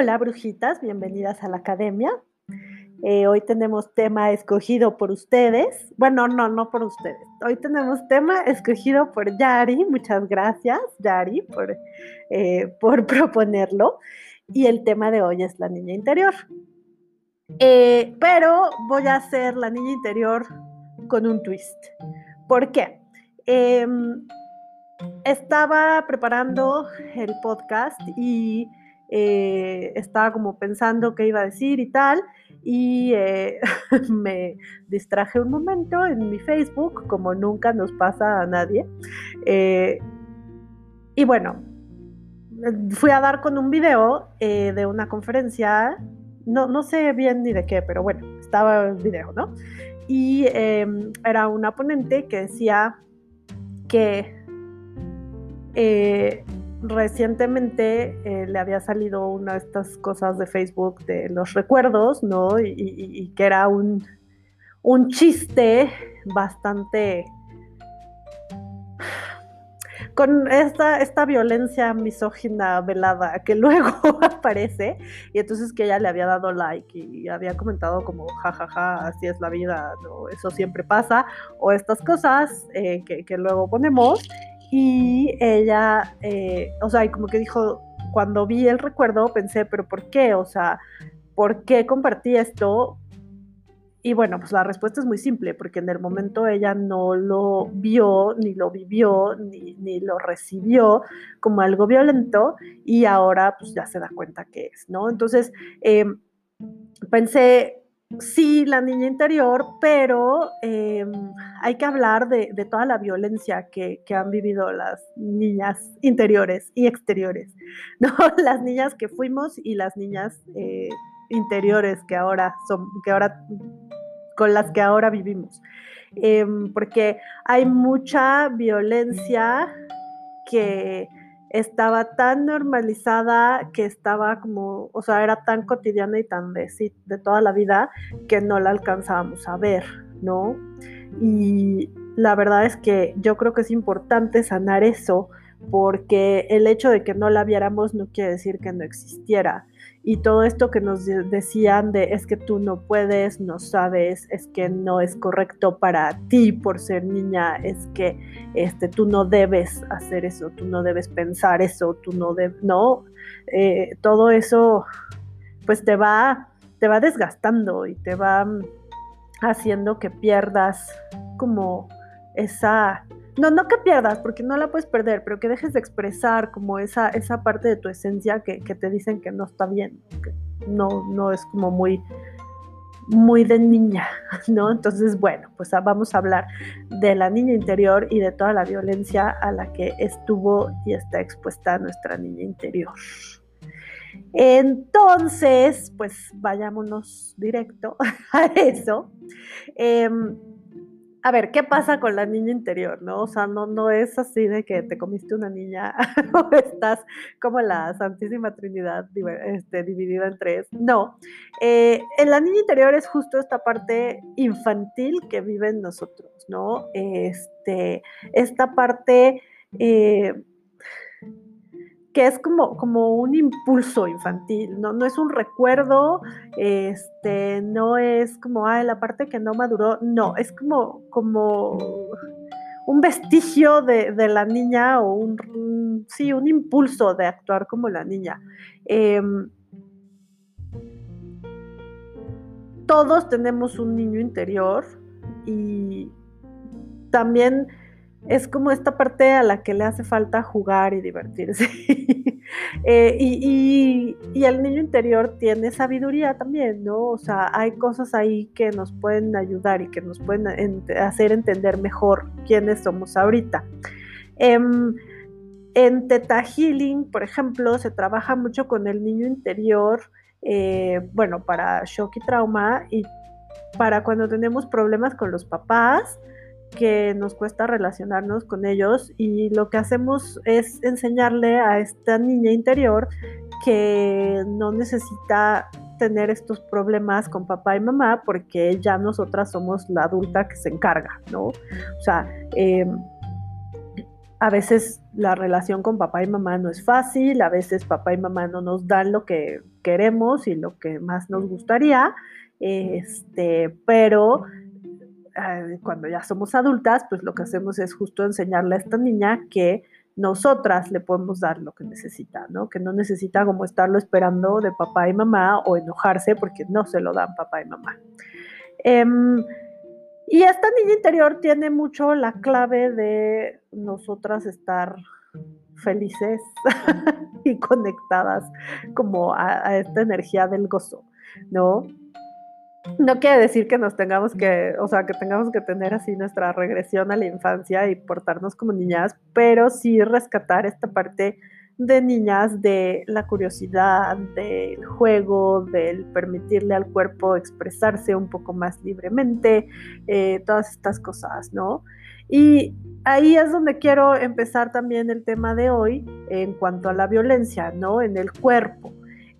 Hola brujitas, bienvenidas a la academia. Eh, hoy tenemos tema escogido por ustedes. Bueno, no, no por ustedes. Hoy tenemos tema escogido por Yari. Muchas gracias, Yari, por, eh, por proponerlo. Y el tema de hoy es la niña interior. Eh, pero voy a hacer la niña interior con un twist. ¿Por qué? Em, estaba preparando el podcast y eh, estaba como pensando qué iba a decir y tal, y eh, me distraje un momento en mi Facebook, como nunca nos pasa a nadie. Eh, y bueno, fui a dar con un video de una conferencia, no, no sé bien ni de qué, pero bueno, estaba el video, ¿no? Y era una ponente que decía que recientemente eh, le había salido una de estas cosas de Facebook de los recuerdos, ¿no? Y, que era un, un chiste bastante con esta, esta violencia misógina velada que luego aparece, y entonces que ella le había dado like y había comentado como, jajaja, ja, ja, así es la vida, ¿no? eso siempre pasa, o estas cosas eh, que, que, luego ponemos, y ella, eh, o sea, y como que dijo, cuando vi el recuerdo pensé, pero ¿por qué? O sea, ¿por qué compartí esto? Y bueno, pues la respuesta es muy simple, porque en el momento ella no lo vio, ni lo vivió, ni, ni lo recibió como algo violento y ahora pues ya se da cuenta que es, ¿no? Entonces, eh, pensé, sí, la niña interior, pero em, hay que hablar de, toda la violencia que, han vivido las niñas interiores y exteriores, ¿no? Las niñas que fuimos y las niñas eh, interiores que ahora son, que ahora, con las que ahora vivimos. Em, porque hay mucha violencia que estaba tan normalizada que estaba como, o sea, era tan cotidiana y tan de, de toda la vida que no la alcanzábamos a ver, ¿no? Y la verdad es que yo creo que es importante sanar eso porque el hecho de que no la viéramos no quiere decir que no existiera y todo esto que nos decían de es que tú no puedes, no sabes, es que no es correcto para ti por ser niña, es que este, tú no debes hacer eso, tú no debes pensar eso, tú no debes, no, eh, todo eso pues te va, te va desgastando y te va haciendo que pierdas como esa no, no que pierdas, porque no la puedes perder, pero que dejes de expresar como esa, esa parte de tu esencia que, te dicen que no está bien, que no, no es como muy, muy de niña, ¿no? Entonces, bueno, pues vamos a hablar de la niña interior y de toda la violencia a la que estuvo y está expuesta nuestra niña interior. Entonces, pues vayámonos directo a eso. Em, a ver, ¿qué pasa con la niña interior? ¿no? O sea, no, no es así de que te comiste una niña o estás como la Santísima Trinidad este, dividida en tres. No. Eh, en la niña interior es justo esta parte infantil que vive en nosotros, ¿no? Este, esta parte. Eh, que es como, como un impulso infantil, ¿no? no es un recuerdo, este, no es como, ah, la parte que no maduró, no, es como, como un vestigio de, la niña o un, sí, un impulso de actuar como la niña. Em, todos tenemos un niño interior y también es como esta parte a la que le hace falta jugar y divertirse. Eh, y, el niño interior tiene sabiduría también, ¿no? O sea, hay cosas ahí que nos pueden ayudar y que nos pueden hacer entender mejor quiénes somos ahorita. Em, en Teta Healing, por ejemplo, se trabaja mucho con el niño interior, eh, bueno, para shock y trauma y para cuando tenemos problemas con los papás, que nos cuesta relacionarnos con ellos y lo que hacemos es enseñarle a esta niña interior que no necesita tener estos problemas con papá y mamá porque ya nosotras somos la adulta que se encarga, ¿no? O sea, em, a veces la relación con papá y mamá no es fácil, a veces papá y mamá no nos dan lo que queremos y lo que más nos gustaría, este, pero eh, cuando ya somos adultas, pues lo que hacemos es justo enseñarle a esta niña que nosotras le podemos dar lo que necesita, ¿no? Que no necesita como estarlo esperando de papá y mamá o enojarse porque no se lo dan papá y mamá. Em, y esta niña interior tiene mucho la clave de nosotras estar felices y conectadas como a, a, esta energía del gozo, ¿no? No quiere decir que nos tengamos que, o sea, que tengamos que tener así nuestra regresión a la infancia y portarnos como niñas, pero sí rescatar esta parte de niñas de la curiosidad, del juego, del permitirle al cuerpo expresarse un poco más libremente, eh, todas estas cosas, ¿no? Y ahí es donde quiero empezar también el tema de hoy en cuanto a la violencia, ¿no? En el cuerpo.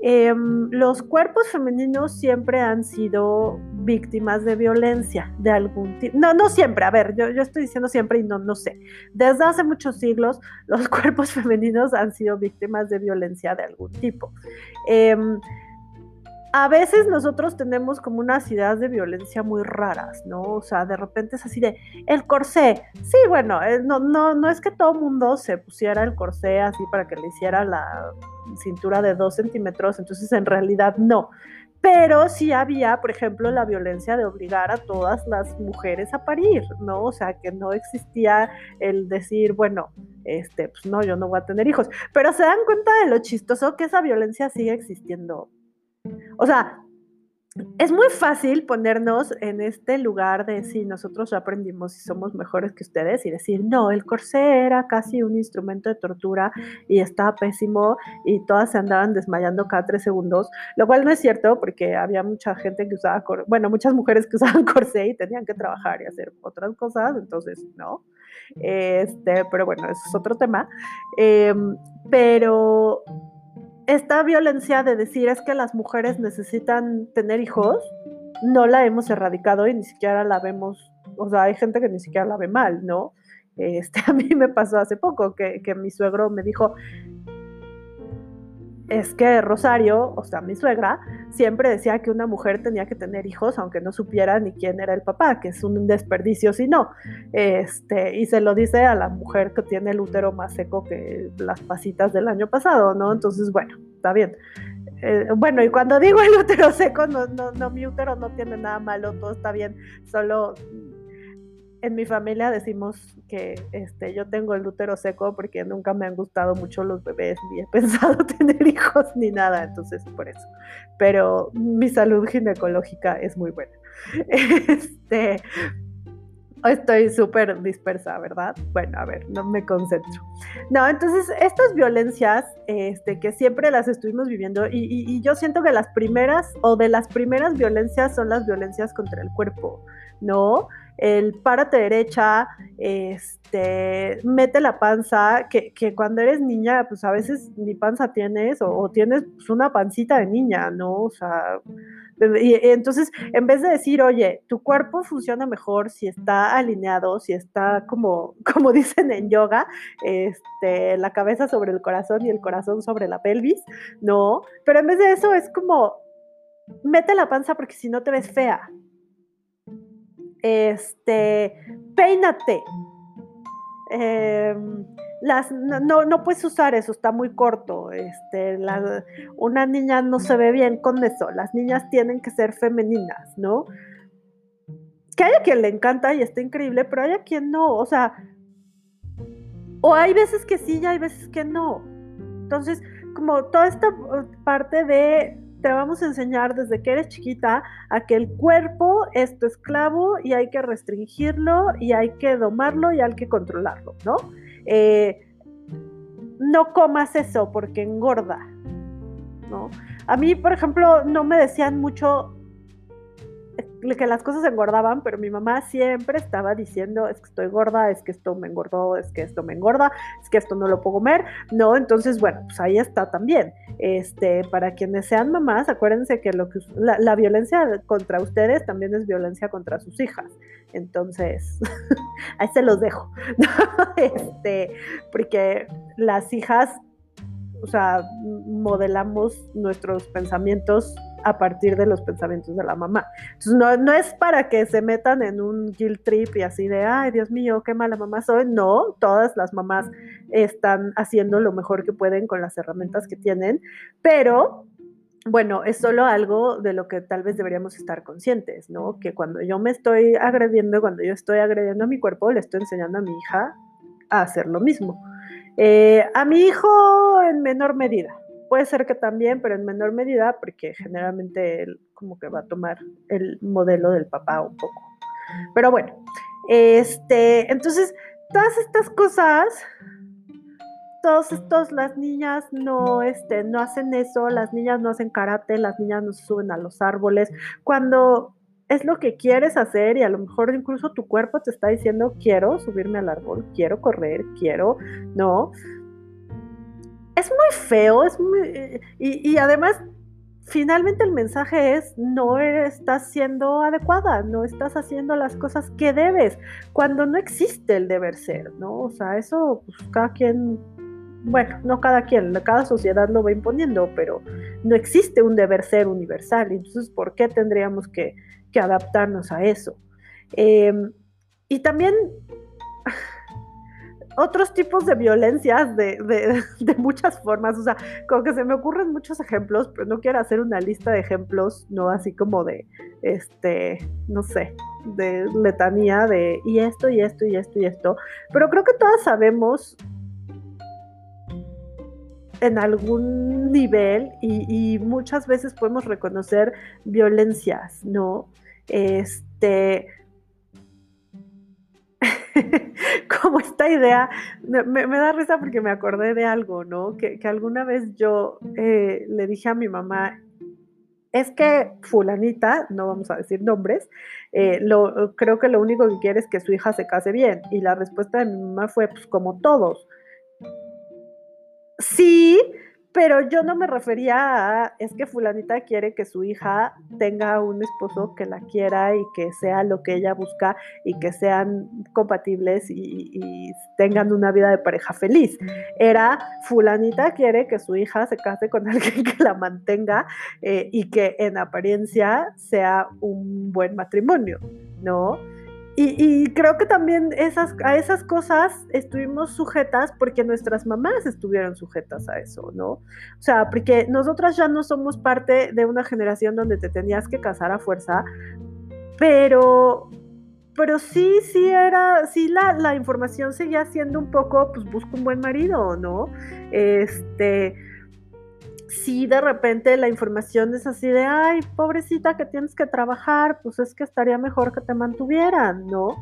Em, los cuerpos femeninos siempre han sido víctimas de violencia de algún tipo. No, no siempre, a ver, yo, yo, estoy diciendo siempre y no, no sé. Desde hace muchos siglos los cuerpos femeninos han sido víctimas de violencia de algún tipo. Em, a veces nosotros tenemos como unas ideas de violencia muy raras, ¿no? O sea, de repente es así de, el corsé, sí, bueno, eh, no, no, no es que todo mundo se pusiera el corsé así para que le hiciera la cintura de dos centímetros, entonces en realidad no. Pero sí había, por ejemplo, la violencia de obligar a todas las mujeres a parir, ¿no? O sea, que no existía el decir, bueno, este, pues no, yo no voy a tener hijos. Pero se dan cuenta de lo chistoso que esa violencia sigue existiendo. O sea, es muy fácil ponernos en este lugar de si nosotros aprendimos y somos mejores que ustedes y decir, no, el corsé era casi un instrumento de tortura y estaba pésimo y todas se andaban desmayando cada tres segundos, lo cual no es cierto porque había mucha gente que usaba, bueno, muchas mujeres que usaban corsé y tenían que trabajar y hacer otras cosas, entonces, no. Este, pero bueno, eso es otro tema. Em, pero esta violencia de decir es que las mujeres necesitan tener hijos, no la hemos erradicado y ni siquiera la vemos, o sea, hay gente que ni siquiera la ve mal, ¿no? Este, a mí me pasó hace poco que, que mi suegro me dijo, es que Rosario, o sea, mi suegra, siempre decía que una mujer tenía que tener hijos aunque no supiera ni quién era el papá, que es un desperdicio si no. Este, y se lo dice a la mujer que tiene el útero más seco que las pasitas del año pasado, ¿no? Entonces, bueno, está bien. Eh, bueno, y cuando digo el útero seco, no, no, no, mi útero no tiene nada malo, todo está bien, solo en mi familia decimos que este, yo tengo el útero seco porque nunca me han gustado mucho los bebés, ni he pensado tener hijos ni nada, entonces por eso. Pero mi salud ginecológica es muy buena. Este, estoy súper dispersa, ¿verdad? Bueno, a ver, no me concentro. No, entonces estas violencias, este, que siempre las estuvimos viviendo, y, y yo siento que las primeras, o de las primeras violencias son las violencias contra el cuerpo, ¿no? El párate derecha, este, mete la panza, que, cuando eres niña, pues a veces ni panza tienes o, tienes pues, una pancita de niña, ¿no? O sea, y, entonces en vez de decir, oye, tu cuerpo funciona mejor si está alineado, si está como, como dicen en yoga, este, la cabeza sobre el corazón y el corazón sobre la pelvis, ¿no? Pero en vez de eso es como, mete la panza porque si no te ves fea, este, peínate. Em, las, no, no, puedes usar eso, está muy corto. Este, una niña no se ve bien con eso. Las niñas tienen que ser femeninas, ¿no? Que hay a quien le encanta y está increíble, pero hay a quien no. O sea, o hay veces que sí y hay veces que no. Entonces, como toda esta parte de te vamos a enseñar desde que eres chiquita a que el cuerpo es tu esclavo y hay que restringirlo y hay que domarlo y hay que controlarlo, ¿no? Eh, no comas eso porque engorda, ¿no? A mí, por ejemplo, no me decían mucho que las cosas engordaban, pero mi mamá siempre estaba diciendo, es que estoy gorda, es que esto me engordó, es que esto me engorda, es que esto no lo puedo comer, ¿no? Entonces, bueno, pues ahí está también. Este, para quienes sean mamás, acuérdense que, lo que la, violencia contra ustedes también es violencia contra sus hijas. Entonces, ahí se los dejo. este, porque las hijas o sea, modelamos nuestros pensamientos a partir de los pensamientos de la mamá. Entonces, no, no es para que se metan en un guilt trip y así de, ay, Dios mío, qué mala mamá soy. No, todas las mamás están haciendo lo mejor que pueden con las herramientas que tienen, pero bueno, es solo algo de lo que tal vez deberíamos estar conscientes, ¿no? Que cuando yo me estoy agrediendo, cuando yo estoy agrediendo a mi cuerpo, le estoy enseñando a mi hija a hacer lo mismo. Eh, a mi hijo en menor medida, puede ser que también, pero en menor medida, porque generalmente él como que va a tomar el modelo del papá un poco. Pero bueno, este, entonces, todas estas cosas todos estos, las niñas no, este, no hacen eso, las niñas no hacen karate, las niñas no se suben a los árboles, cuando es lo que quieres hacer y a lo mejor incluso tu cuerpo te está diciendo quiero subirme al árbol, quiero correr, quiero, ¿no? Es muy feo, es muy... Y, además finalmente el mensaje es no estás siendo adecuada, no estás haciendo las cosas que debes, cuando no existe el deber ser, ¿no? O sea, eso pues, cada quien bueno, no cada quien, cada sociedad lo va imponiendo, pero no existe un deber ser universal. Entonces, ¿por qué tendríamos que, adaptarnos a eso? Em, y también otros tipos de violencias de, de, muchas formas, o sea, como que se me ocurren muchos ejemplos, pero no quiero hacer una lista de ejemplos, no así como de, este, no sé, de letanía de y esto y esto y esto y esto, pero creo que todas sabemos en algún nivel y, muchas veces podemos reconocer violencias, ¿no? Este, como esta idea, me, da risa porque me acordé de algo, ¿no? Que, alguna vez yo eh, le dije a mi mamá, es que fulanita, no vamos a decir nombres, eh, lo, creo que lo único que quiere es que su hija se case bien. Y la respuesta de mi mamá fue, pues como todos. Sí, pero yo no me refería a, es que fulanita quiere que su hija tenga un esposo que la quiera y que sea lo que ella busca y que sean compatibles y, tengan una vida de pareja feliz. Era, fulanita quiere que su hija se case con alguien que la mantenga eh, y que en apariencia sea un buen matrimonio, ¿no? Y, creo que también esas, a esas cosas estuvimos sujetas porque nuestras mamás estuvieron sujetas a eso, ¿no? O sea, porque nosotras ya no somos parte de una generación donde te tenías que casar a fuerza, pero, pero sí, sí era, sí la, la información seguía siendo un poco, pues busca un buen marido, ¿no? Este si de repente la información es así de, ay, pobrecita que tienes que trabajar, pues es que estaría mejor que te mantuvieran, ¿no?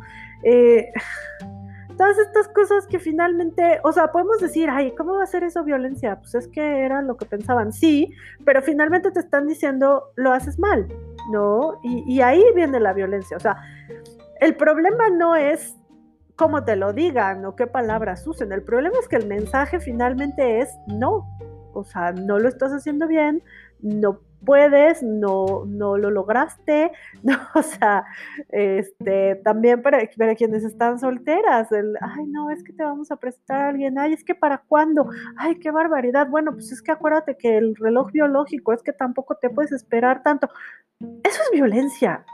Eh, todas estas cosas que finalmente, o sea, podemos decir, ay, ¿cómo va a ser eso violencia? Pues es que era lo que pensaban, sí, pero finalmente te están diciendo, lo haces mal, ¿no? Y, y ahí viene la violencia, o sea, el problema no es cómo te lo digan o qué palabras usen, el problema es que el mensaje finalmente es no, o sea, no lo estás haciendo bien, no puedes, no, no lo lograste, no, o sea, este, también para, para, quienes están solteras, el, ay, no, es que te vamos a prestar a alguien, ay, es que para cuándo, ay, qué barbaridad, bueno, pues es que acuérdate que el reloj biológico es que tampoco te puedes esperar tanto, eso es violencia,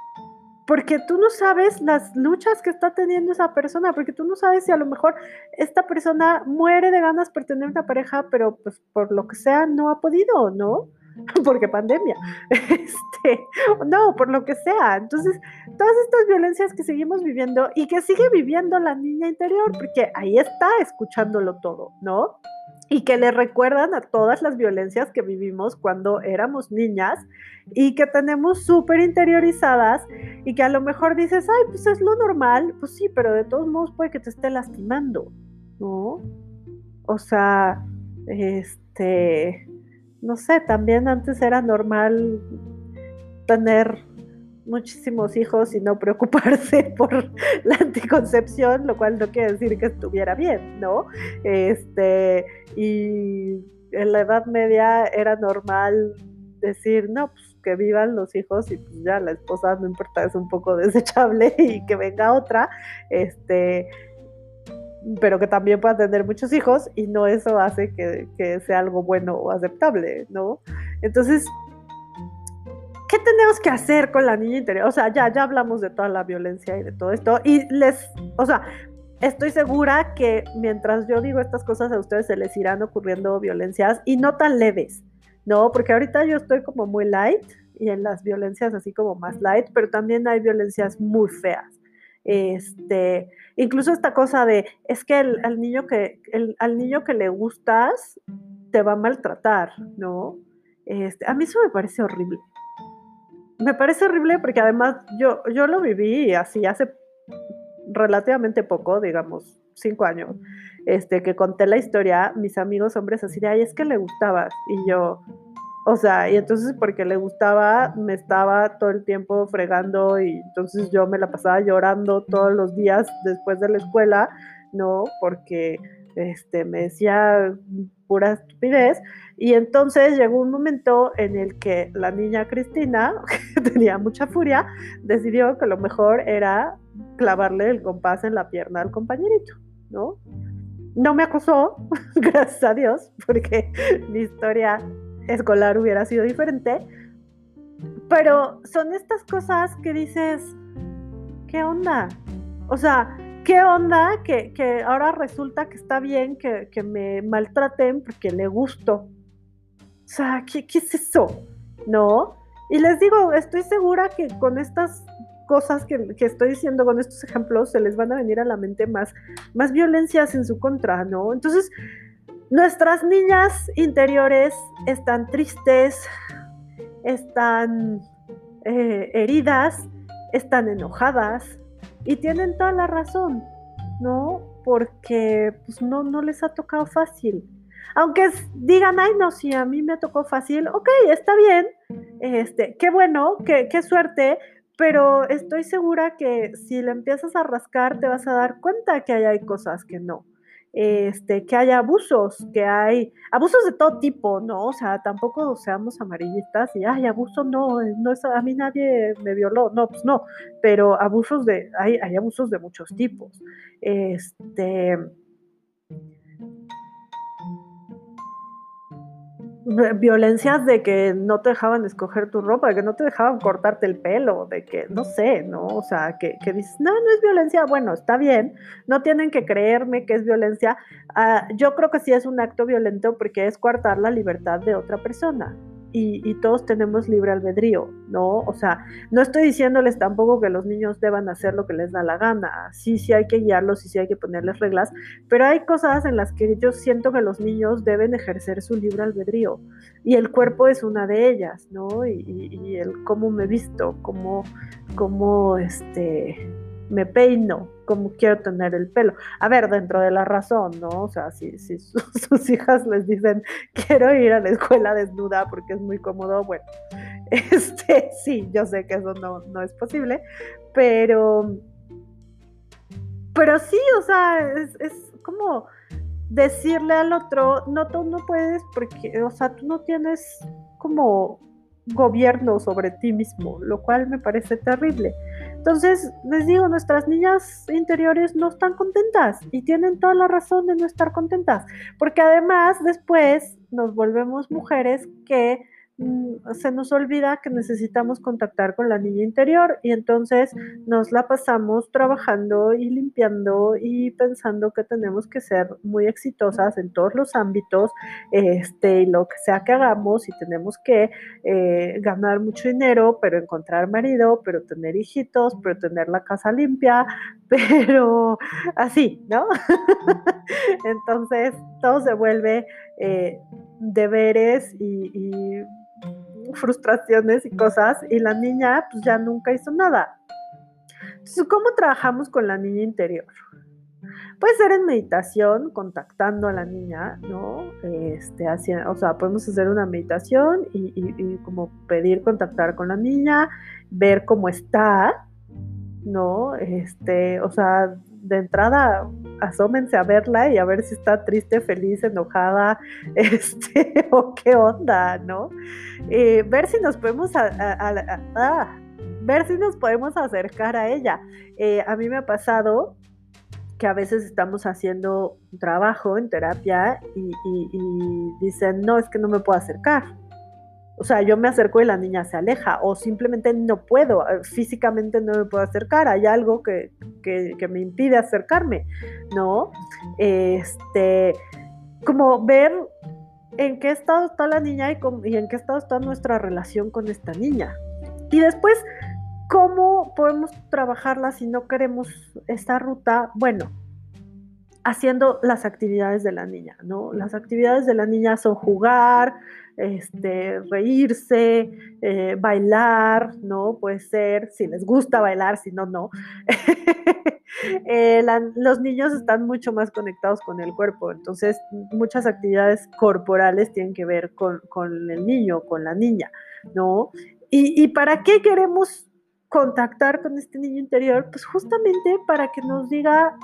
porque tú no sabes las luchas que está teniendo esa persona, porque tú no sabes si a lo mejor esta persona muere de ganas por tener una pareja, pero pues por lo que sea no ha podido, ¿no? Porque pandemia, este, no, por lo que sea. Entonces, todas estas violencias que seguimos viviendo y que sigue viviendo la niña interior, porque ahí está escuchándolo todo, ¿no? Y que le recuerdan a todas las violencias que vivimos cuando éramos niñas y que tenemos súper interiorizadas y que a lo mejor dices, ay, pues es lo normal, pues sí, pero de todos modos puede que te esté lastimando, ¿no? O sea, este, no sé, también antes era normal tener muchísimos hijos y no preocuparse por la anticoncepción, lo cual no quiere decir que estuviera bien, ¿no? Este, y en la Edad Media era normal decir, no, pues que vivan los hijos y pues ya la esposa no importa, es un poco desechable y que venga otra, este, pero que también pueda tener muchos hijos y no eso hace que, que sea algo bueno o aceptable, ¿no? Entonces, ¿qué tenemos que hacer con la niña interior? O sea, ya, ya hablamos de toda la violencia y de todo esto. Y les, o sea, estoy segura que mientras yo digo estas cosas a ustedes se les irán ocurriendo violencias y no tan leves, ¿no? Porque ahorita yo estoy como muy light y en las violencias así como más light, pero también hay violencias muy feas. Este, incluso esta cosa de, es que el, al, niño que, el, al niño que le gustas te va a maltratar, ¿no? Este, a mí eso me parece horrible. Me parece horrible porque además yo, yo lo viví así hace relativamente poco, digamos, cinco años, este, que conté la historia, mis amigos hombres así de, ay, es que le gustabas. Y yo, o sea, y entonces porque le gustaba, me estaba todo el tiempo fregando y entonces yo me la pasaba llorando todos los días después de la escuela, ¿no? Porque este, me decía pura estupidez. Y entonces llegó un momento en el que la niña Cristina, que tenía mucha furia, decidió que lo mejor era clavarle el compás en la pierna al compañerito, ¿no? No me acusó, gracias a Dios, porque mi historia escolar hubiera sido diferente. Pero son estas cosas que dices, ¿qué onda? O sea, ¿qué onda que, ahora resulta que está bien que, me maltraten porque le gusto? O sea, ¿qué, ¿qué, es eso? ¿No? Y les digo, estoy segura que con estas cosas que, estoy diciendo, con estos ejemplos, se les van a venir a la mente más, más violencias en su contra, ¿no? Entonces, nuestras niñas interiores están tristes, están eh, heridas, están enojadas, y tienen toda la razón, ¿no? Porque pues, no, no les ha tocado fácil. Aunque digan, ay, no, si a mí me tocó fácil, ok, está bien, este, qué bueno, qué, qué suerte, pero estoy segura que si le empiezas a rascar te vas a dar cuenta que hay cosas que no este, que hay abusos, que hay abusos de todo tipo, ¿no? O sea, tampoco seamos amarillistas y, ay, abuso no, no es, a mí nadie me violó, no, pues no, pero abusos de, hay, hay abusos de muchos tipos. Este, violencias de que no te dejaban escoger tu ropa, de que no te dejaban cortarte el pelo, de que, no sé, ¿no? O sea, que, que dices, no, no es violencia, bueno, está bien, no tienen que creerme que es violencia. Ah, yo creo que sí es un acto violento porque es coartar la libertad de otra persona y, todos tenemos libre albedrío, ¿no? O sea, no estoy diciéndoles tampoco que los niños deban hacer lo que les da la gana, sí, sí hay que guiarlos y sí hay que ponerles reglas, pero hay cosas en las que yo siento que los niños deben ejercer su libre albedrío y el cuerpo es una de ellas, ¿no? Y, y el cómo me visto, cómo, cómo, este me peino como quiero tener el pelo. A ver, dentro de la razón, ¿no? O sea, si, si sus hijas les dicen, quiero ir a la escuela desnuda porque es muy cómodo, bueno, este, sí, yo sé que eso no, no es posible, pero, pero sí, o sea, es, es como decirle al otro, no, tú no puedes porque, o sea, tú no tienes como gobierno sobre ti mismo, lo cual me parece terrible. Entonces, les digo, nuestras niñas interiores no están contentas y tienen toda la razón de no estar contentas, porque además después nos volvemos mujeres que se nos olvida que necesitamos contactar con la niña interior y entonces nos la pasamos trabajando y limpiando y pensando que tenemos que ser muy exitosas en todos los ámbitos, este, y lo que sea que hagamos y tenemos que eh, ganar mucho dinero, pero encontrar marido, pero tener hijitos, pero tener la casa limpia, pero así, ¿no? entonces todo se vuelve eh, deberes y frustraciones y cosas y la niña pues ya nunca hizo nada. Entonces, ¿cómo trabajamos con la niña interior? Puede ser en meditación, contactando a la niña, ¿no? Este, hacia, o sea, podemos hacer una meditación y, y, como pedir contactar con la niña, ver cómo está, ¿no? Este, o sea, de entrada asómense a verla y a ver si está triste, feliz, enojada, este, o qué onda, ¿no? Eh, ver si nos podemos ah, ver si nos podemos acercar a ella. Eh, a mí me ha pasado que a veces estamos haciendo trabajo en terapia y, dicen, no, es que no me puedo acercar. O sea, yo me acerco y la niña se aleja o simplemente no puedo, eh, físicamente no me puedo acercar, hay algo que, me impide acercarme, ¿no? Este, como ver en qué estado está la niña y, y en qué estado está nuestra relación con esta niña. Y después ¿Cómo podemos trabajarla si no queremos esta ruta? Bueno, haciendo las actividades de la niña, ¿no? Las actividades de la niña son jugar, este, reírse, eh, bailar, ¿no? Puede ser, si les gusta bailar, si no, no. Eh, los niños están mucho más conectados con el cuerpo, entonces muchas actividades corporales tienen que ver con, el niño, con la niña, ¿no? ¿Y, ¿Y para qué queremos contactar con este niño interior, pues justamente para que nos diga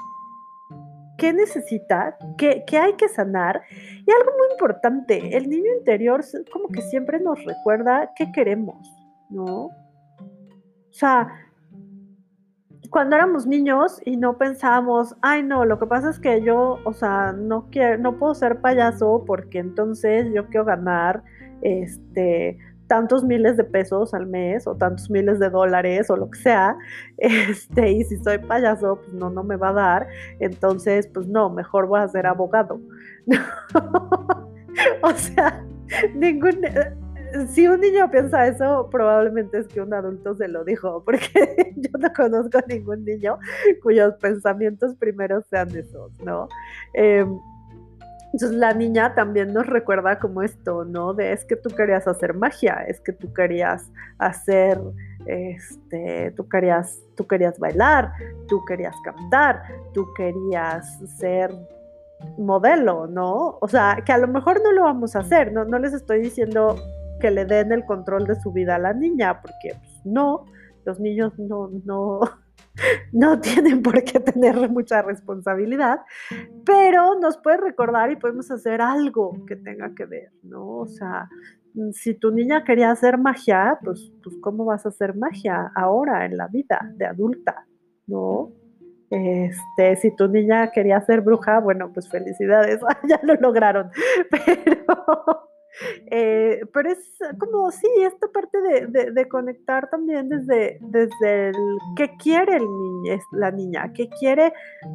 qué necesita, qué, hay que sanar. Y algo muy importante, el niño interior como que siempre nos recuerda qué queremos, ¿no? O sea, cuando éramos niños y no pensábamos, ay no, lo que pasa es que yo, o sea, no quiero, no puedo ser payaso porque entonces yo quiero ganar, este, tantos miles de pesos al mes o tantos miles de dólares o lo que sea, este, y si soy payaso, pues no, no me va a dar, entonces, pues no, mejor voy a ser abogado. o sea, ningún... Si un niño piensa eso, probablemente es que un adulto se lo dijo, porque yo no conozco a ningún niño cuyos pensamientos primeros sean esos, ¿no? Em, entonces la niña también nos recuerda como esto, ¿no? De es que tú querías hacer magia, es que tú querías hacer, este, tú querías, tú querías bailar, tú querías cantar, tú querías ser modelo, ¿no? O sea, que a lo mejor no lo vamos a hacer, no, no les estoy diciendo que le den el control de su vida a la niña, porque pues, no, los niños no, no, no tienen por qué tener mucha responsabilidad, pero nos puede recordar y podemos hacer algo que tenga que ver, ¿no? O sea, mm, si tu niña quería hacer magia, pues, pues ¿cómo vas a hacer magia ahora en la vida de adulta, ¿no? Este, si tu niña quería ser bruja, bueno, pues felicidades, ya lo lograron, pero eh, pero es como, sí, esta parte de, conectar también desde, desde el qué quiere el la niña, qué quiere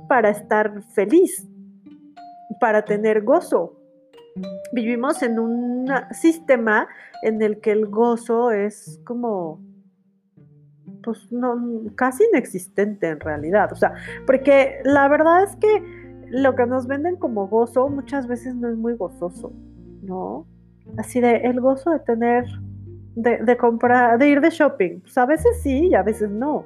para estar feliz, para tener gozo. Vivimos en un sistema en el que el gozo es como, pues no, casi inexistente en realidad. O sea, porque la verdad es que lo que nos venden como gozo muchas veces no es muy gozoso, ¿no? Así de el gozo de tener, de, comprar, de ir de shopping. Pues a veces sí y a veces no.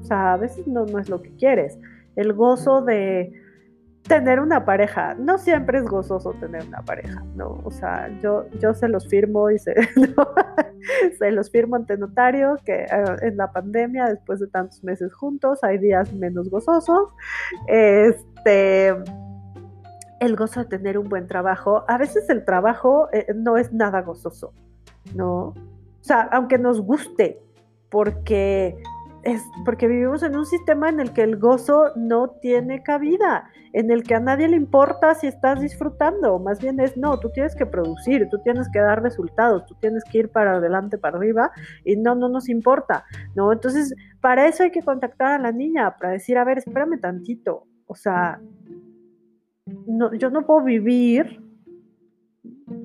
O sea, a veces no, no es lo que quieres. El gozo de tener una pareja. No siempre es gozoso tener una pareja, ¿no? O sea, yo, yo se los firmo y se, se los firmo ante notario que eh, en la pandemia, después de tantos meses juntos, hay días menos gozosos. Este el gozo de tener un buen trabajo. A veces el trabajo eh, no es nada gozoso, ¿no? O sea, aunque nos guste, porque es porque vivimos en un sistema en el que el gozo no tiene cabida, en el que a nadie le importa si estás disfrutando, más bien es no, tú tienes que producir, tú tienes que dar resultados, tú tienes que ir para adelante, para arriba y no, no nos importa, ¿no? Entonces, para eso hay que contactar a la niña, para decir, a ver, espérame tantito, o sea, no, yo no puedo vivir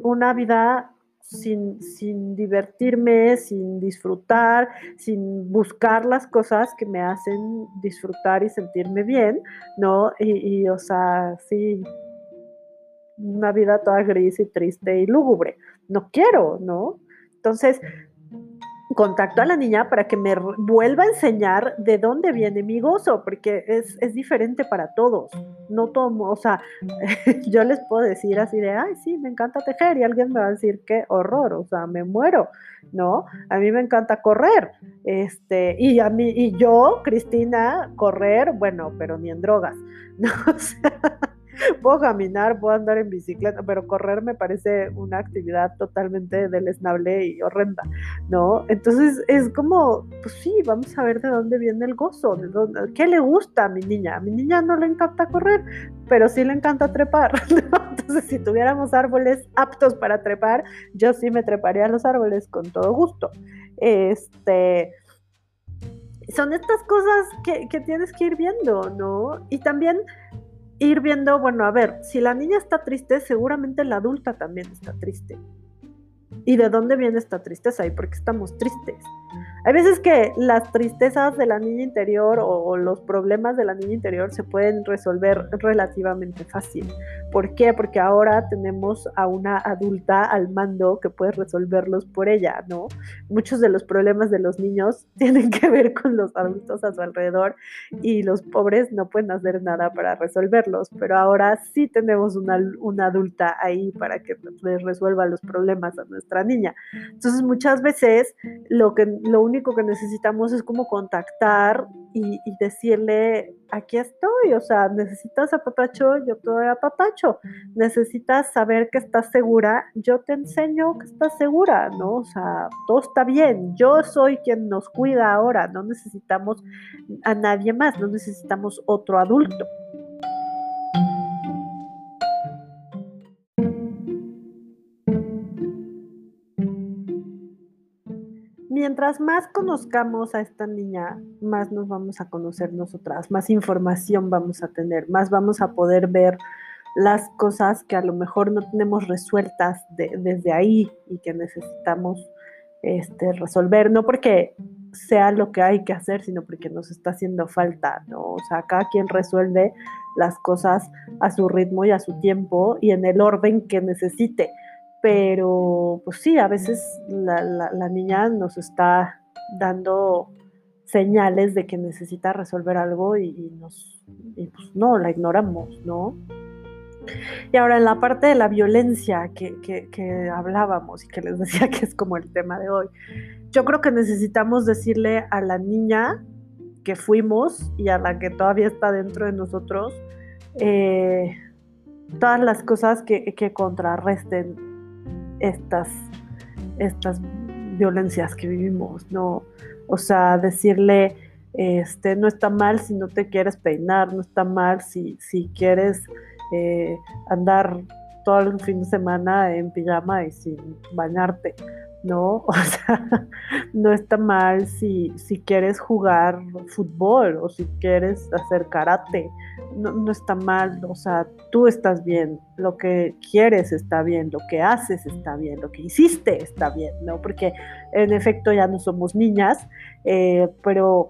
una vida sin, sin, divertirme, sin disfrutar, sin buscar las cosas que me hacen disfrutar y sentirme bien, ¿no? Y, y, o sea, sí, una vida toda gris y triste y lúgubre. No quiero, ¿no? Entonces, contacto a la niña para que me vuelva a enseñar de dónde viene mi gozo, porque es, diferente para todos. No tomo, o sea, yo les puedo decir así de, ay, sí, me encanta tejer, y alguien me va a decir, qué horror, o sea, me muero, ¿no? A mí me encanta correr, este, y a mí, y yo, Cristina, correr, bueno, pero ni en drogas, ¿no? puedo caminar, puedo andar en bicicleta, pero correr me parece una actividad totalmente deleznable y horrenda, ¿no? Entonces es como, pues sí, vamos a ver de dónde viene el gozo, de dónde, qué le gusta a mi niña. A mi niña no le encanta correr, pero sí le encanta trepar. Entonces si tuviéramos árboles aptos para trepar, yo sí me treparía a los árboles con todo gusto. Este son estas cosas que, que, tienes que ir viendo, ¿no? Y también ir viendo, bueno, a ver, si la niña está triste, seguramente la adulta también está triste. ¿Y de dónde viene esta tristeza? ¿Y por qué estamos tristes? Hay veces que las tristezas de la niña interior o, los problemas de la niña interior se pueden resolver relativamente fácil. ¿Por qué? Porque ahora tenemos a una adulta al mando que puede resolverlos por ella, ¿no? Muchos de los problemas de los niños tienen que ver con los adultos a su alrededor y los pobres no pueden hacer nada para resolverlos, pero ahora sí tenemos una, una adulta ahí para que les resuelva los problemas a nuestra niña. Entonces muchas veces lo que lo único que necesitamos es como contactar y, decirle, aquí estoy, o sea, necesitas apapacho, yo te doy apapacho, necesitas saber que estás segura, yo te enseño que estás segura, ¿no? O sea, todo está bien, yo soy quien nos cuida ahora, no necesitamos a nadie más, no necesitamos otro adulto. Mientras más conozcamos a esta niña, más nos vamos a conocer nosotras, más información vamos a tener, más vamos a poder ver las cosas que a lo mejor no tenemos resueltas desde ahí y que necesitamos este, resolver, no porque sea lo que hay que hacer, sino porque nos está haciendo falta. O sea, cada quien resuelve las cosas a su ritmo y a su tiempo y en el orden que necesite pero pues sí, a veces la, niña nos está dando señales de que necesita resolver algo y, nos, pues no, la ignoramos, ¿no? Y ahora en la parte de la violencia que, que, hablábamos y que les decía que es como el tema de hoy, yo creo que necesitamos decirle a la niña que fuimos y a la que todavía está dentro de nosotros eh, todas las cosas que, que contrarresten estas, estas violencias que vivimos, ¿no? O sea, decirle, este, no está mal si no te quieres peinar, no está mal si, si quieres eh, andar todo el fin de semana en pijama y sin bañarte, ¿no? O sea, no está mal si, si quieres jugar fútbol o si quieres hacer karate, no, está mal, o sea, tú estás bien, lo que quieres está bien, lo que haces está bien, lo que hiciste está bien, ¿no? Porque en efecto ya no somos niñas, eh, pero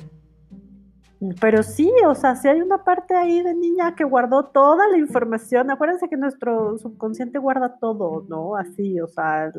pero sí, o sea, si hay una parte ahí de niña que guardó toda la información. Acuérdense que nuestro subconsciente guarda todo, ¿no? Así, o sea,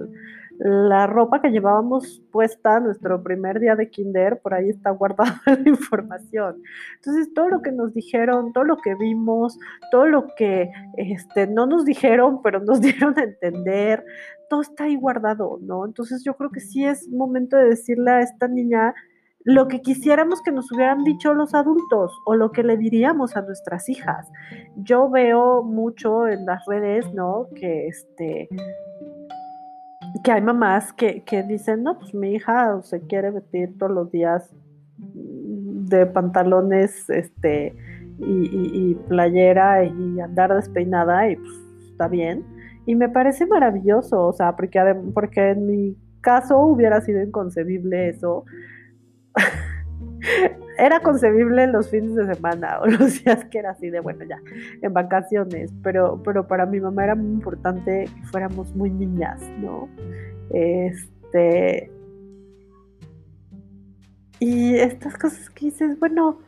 la ropa que llevábamos puesta nuestro primer día de kinder, por ahí está guardada la información. Entonces, todo lo que nos dijeron, todo lo que vimos, todo lo que este, no nos dijeron, pero nos dieron a entender, todo está ahí guardado, ¿no? Entonces, yo creo que sí es momento de decirle a esta niña lo que quisiéramos que nos hubieran dicho los adultos o lo que le diríamos a nuestras hijas. Yo veo mucho en las redes, ¿no? Que este que hay mamás que, dicen, no, pues mi hija se quiere vestir todos los días de pantalones, este, y, y playera y andar despeinada y pues está bien. Y me parece maravilloso, o sea, porque, porque en mi caso hubiera sido inconcebible eso era concebible los fines de semana o los días que era así de, bueno, ya, en vacaciones, pero, pero para mi mamá era muy importante que fuéramos muy niñas, ¿no? Este... Y estas cosas que dices, bueno,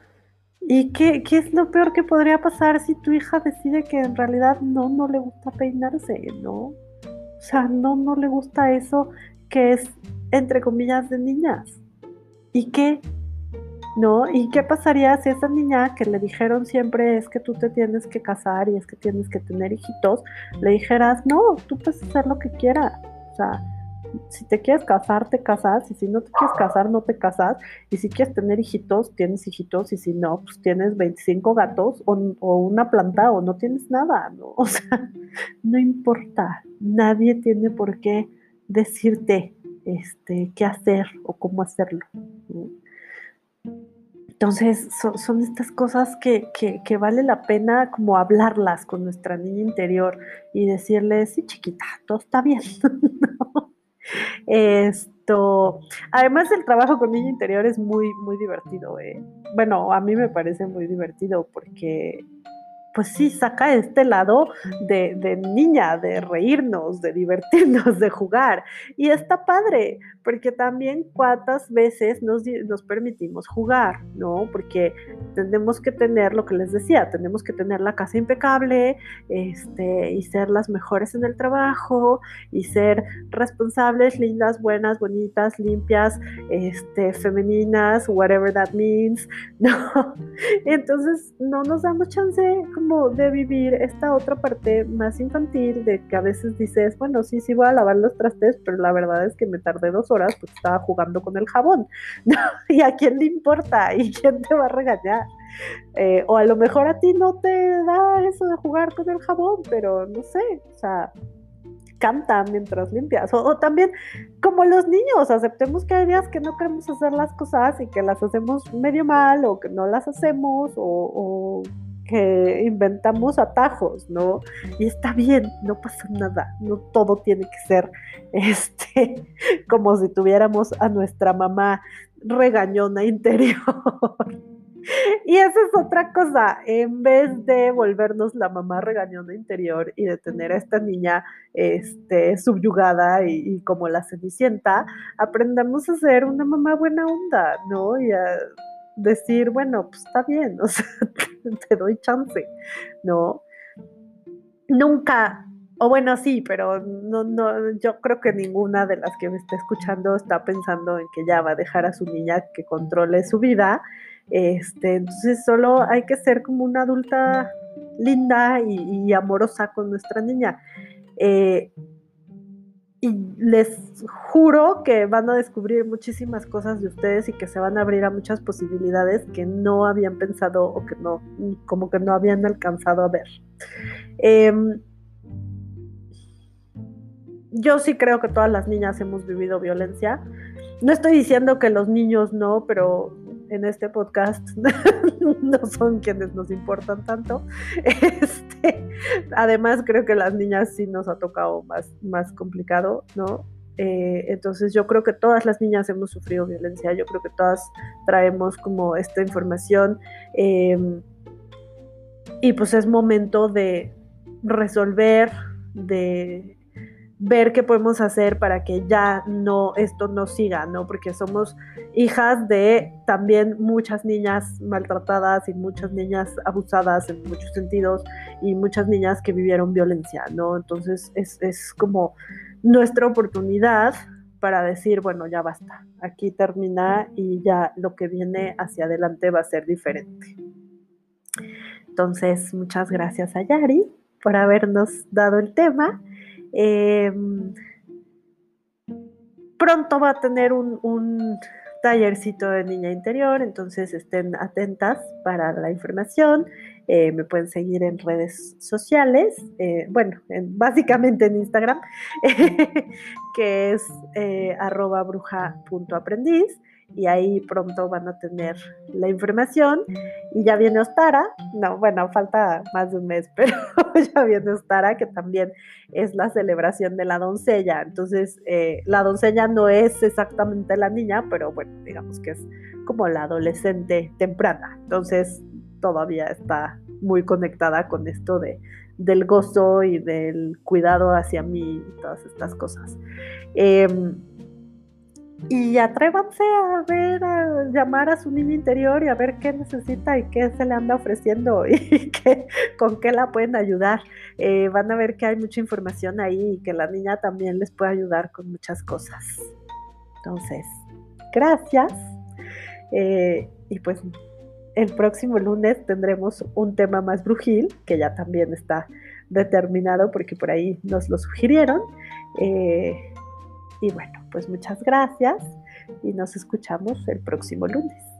¿y qué, qué es lo peor que podría pasar si tu hija decide que en realidad no, no le gusta peinarse, ¿no? O sea, no, no le gusta eso que es, entre comillas, de niñas. ¿Y qué? ¿No? ¿Y qué pasaría si esa niña que le dijeron siempre es que tú te tienes que casar y es que tienes que tener hijitos, le dijeras, no, tú puedes hacer lo que quieras? O sea, Si te quieres casar, te casas, y si no te quieres casar, no te casas, y si quieres tener hijitos, tienes hijitos, y si no, pues tienes 25 gatos o, una planta o no tienes nada, ¿no? O sea, no importa, nadie tiene por qué decirte este, qué hacer o cómo hacerlo. Entonces, son, estas cosas que, que, vale la pena como hablarlas con nuestra niña interior y decirle, sí, chiquita, todo está bien. Esto, además el trabajo con niña interior es muy, muy divertido. ¿eh? Bueno, a mí me parece muy divertido porque pues sí, saca este lado de, niña, de reírnos, de divertirnos, de jugar. Y está padre, porque también cuántas veces nos, nos, permitimos jugar, ¿no? Porque tenemos que tener lo que les decía, tenemos que tener la casa impecable, este, y ser las mejores en el trabajo, y ser responsables, lindas, buenas, bonitas, limpias, este, femeninas, whatever that means, ¿no? Entonces no nos damos chance de vivir esta otra parte más infantil de que a veces dices, bueno, sí, sí voy a lavar los trastes, pero la verdad es que me tardé dos porque estaba jugando con el jabón. ¿Y a quién le importa? ¿Y quién te va a regañar? Eh, o a lo mejor a ti no te da eso de jugar con el jabón, pero no sé, o sea, canta mientras limpias. O, también, como los niños, aceptemos que hay días que no queremos hacer las cosas y que las hacemos medio mal o que no las hacemos o que inventamos atajos, ¿no? Y está bien, no pasa nada, no todo tiene que ser este como si tuviéramos a nuestra mamá regañona interior. Y esa es otra cosa, en vez de volvernos la mamá regañona interior y de tener a esta niña este, subyugada y, como la cenicienta, aprendamos a ser una mamá buena onda, ¿no? Y a decir, bueno, pues está bien, o sea, te doy chance, ¿no? Nunca, o bueno, sí, pero no, no, yo creo que ninguna de las que me está escuchando está pensando en que ya va a dejar a su niña que controle su vida. Este, entonces solo hay que ser como una adulta linda y, amorosa con nuestra niña. Eh, y les juro que van a descubrir muchísimas cosas de ustedes y que se van a abrir a muchas posibilidades que no habían pensado o que no, como que no habían alcanzado a ver. Em, yo sí creo que todas las niñas hemos vivido violencia. No estoy diciendo que los niños no, pero en este podcast no son quienes nos importan tanto. Este, además, creo que las niñas sí nos ha tocado más, más complicado, ¿no? Eh, entonces yo creo que todas las niñas hemos sufrido violencia, yo creo que todas traemos como esta información em, y pues es momento de resolver, de ver qué podemos hacer para que ya no esto no siga, ¿no? Porque somos hijas de también muchas niñas maltratadas y muchas niñas abusadas en muchos sentidos y muchas niñas que vivieron violencia, ¿no? Entonces es, es como nuestra oportunidad para decir, bueno, ya basta, aquí termina y ya lo que viene hacia adelante va a ser diferente. Entonces, muchas gracias a Yari por habernos dado el tema. Em, pronto va a tener un, tallercito de niña interior, entonces estén atentas para la información. Eh, me pueden seguir en redes sociales, eh, bueno, básicamente en Instagram, que es eh, arroba bruja.aprendiz y ahí pronto van a tener la información. Y ya viene Ostara, no, bueno, falta más de un mes, pero ya viene Ostara, que también es la celebración de la doncella. Entonces, eh, la doncella no es exactamente la niña, pero bueno, digamos que es como la adolescente temprana. Entonces, todavía está muy conectada con esto de, del gozo y del cuidado hacia mí y todas estas cosas. Em, y atrévanse a ver, a llamar a su niño interior y a ver qué necesita y qué se le anda ofreciendo y con qué la pueden ayudar. Eh, van a ver que hay mucha información ahí y que la niña también les puede ayudar con muchas cosas. Entonces, gracias. Eh, y pues el próximo lunes tendremos un tema más brujil, que ya también está determinado porque por ahí nos lo sugirieron. Eh, Y bueno, pues muchas gracias y nos escuchamos el próximo lunes.